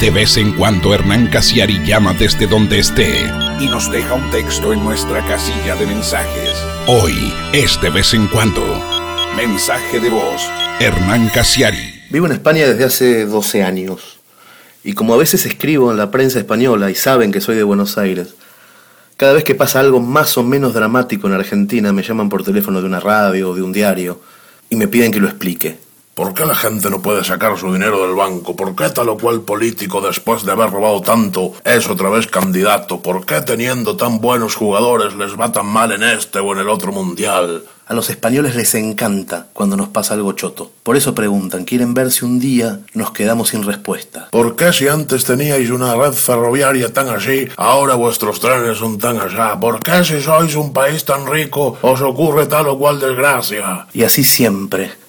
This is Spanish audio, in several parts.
De vez en cuando Hernán Casiari llama desde donde esté y nos deja un texto en nuestra casilla de mensajes. Hoy es de vez en cuando. Mensaje de voz. Hernán Casiari. Vivo en España desde hace 12 años. Y como a veces escribo en la prensa española y saben que soy de Buenos Aires, cada vez que pasa algo más o menos dramático en Argentina me llaman por teléfono de una radio o de un diario y me piden que lo explique. ¿Por qué la gente no puede sacar su dinero del banco? ¿Por qué tal o cual político, después de haber robado tanto, es otra vez candidato? ¿Por qué teniendo tan buenos jugadores les va tan mal en este o en el otro mundial? A los españoles les encanta cuando nos pasa algo choto. Por eso preguntan, quieren ver si un día nos quedamos sin respuesta. ¿Por qué si antes teníais una red ferroviaria tan así, ahora vuestros trenes son tan allá? ¿Por qué si sois un país tan rico os ocurre tal o cual desgracia? Y así siempre.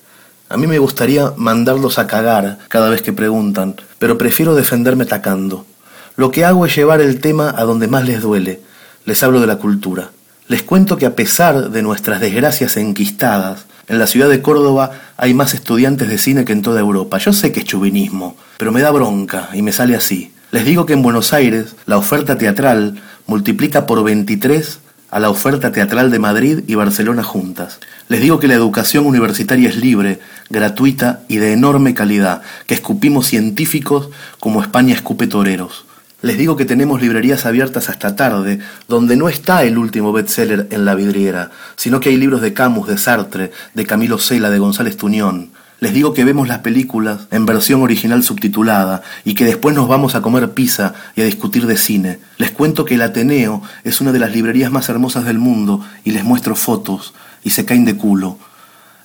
A mí me gustaría mandarlos a cagar cada vez que preguntan, pero prefiero defenderme atacando. Lo que hago es llevar el tema a donde más les duele. Les hablo de la cultura. Les cuento que a pesar de nuestras desgracias enquistadas, en la ciudad de Córdoba hay más estudiantes de cine que en toda Europa. Yo sé que es chuvinismo, pero me da bronca y me sale así. Les digo que en Buenos Aires la oferta teatral multiplica por 23 a la oferta teatral de Madrid y Barcelona juntas. Les digo que la educación universitaria es libre, gratuita y de enorme calidad, que escupimos científicos como España escupe toreros. Les digo que tenemos librerías abiertas hasta tarde, donde no está el último bestseller en la vidriera, sino que hay libros de Camus, de Sartre, de Camilo Cela, de González Tuñón, les digo que vemos las películas en versión original subtitulada y que después nos vamos a comer pizza y a discutir de cine. Les cuento que el Ateneo es una de las librerías más hermosas del mundo y les muestro fotos y se caen de culo.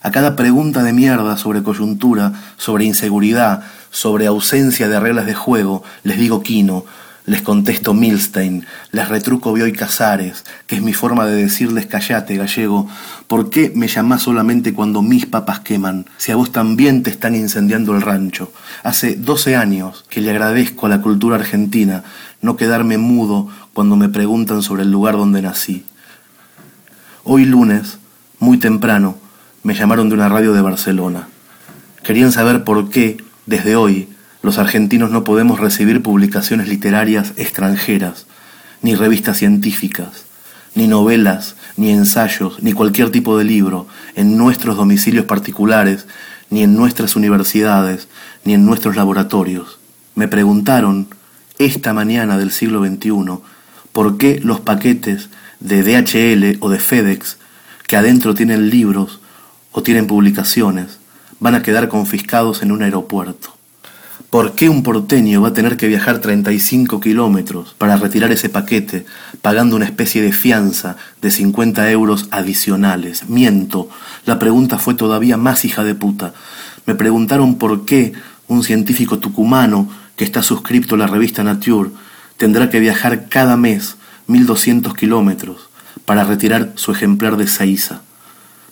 A cada pregunta de mierda sobre coyuntura, sobre inseguridad, sobre ausencia de reglas de juego, les digo Quino, les contesto Milstein, les retruco Bioy Casares, que es mi forma de decirles callate, gallego. ¿Por qué me llamás solamente cuando mis papas queman, si a vos también te están incendiando el rancho? Hace 12 años que le agradezco a la cultura argentina no quedarme mudo cuando me preguntan sobre el lugar donde nací. Hoy lunes, muy temprano, me llamaron de una radio de Barcelona. Querían saber por qué, desde hoy, los argentinos no podemos recibir publicaciones literarias extranjeras, ni revistas científicas, ni novelas, ni ensayos, ni cualquier tipo de libro en nuestros domicilios particulares, ni en nuestras universidades, ni en nuestros laboratorios. Me preguntaron esta mañana del siglo XXI por qué los paquetes de DHL o de FedEx que adentro tienen libros o tienen publicaciones van a quedar confiscados en un aeropuerto. ¿Por qué un porteño va a tener que viajar 35 kilómetros para retirar ese paquete, pagando una especie de fianza de 50 euros adicionales? Miento, la pregunta fue todavía más hija de puta. Me preguntaron por qué un científico tucumano que está suscripto a la revista Nature tendrá que viajar cada mes 1200 kilómetros para retirar su ejemplar de Seiza.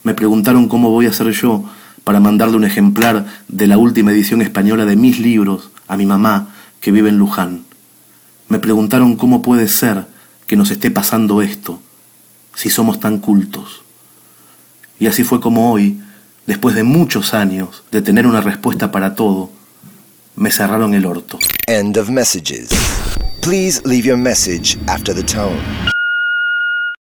Me preguntaron cómo voy a hacer yo para mandarle un ejemplar de la última edición española de mis libros a mi mamá, que vive en Luján. Me preguntaron cómo puede ser que nos esté pasando esto, si somos tan cultos. Y así fue como hoy, después de muchos años de tener una respuesta para todo, me cerraron el orto. End of messages. Please leave your message after the tone.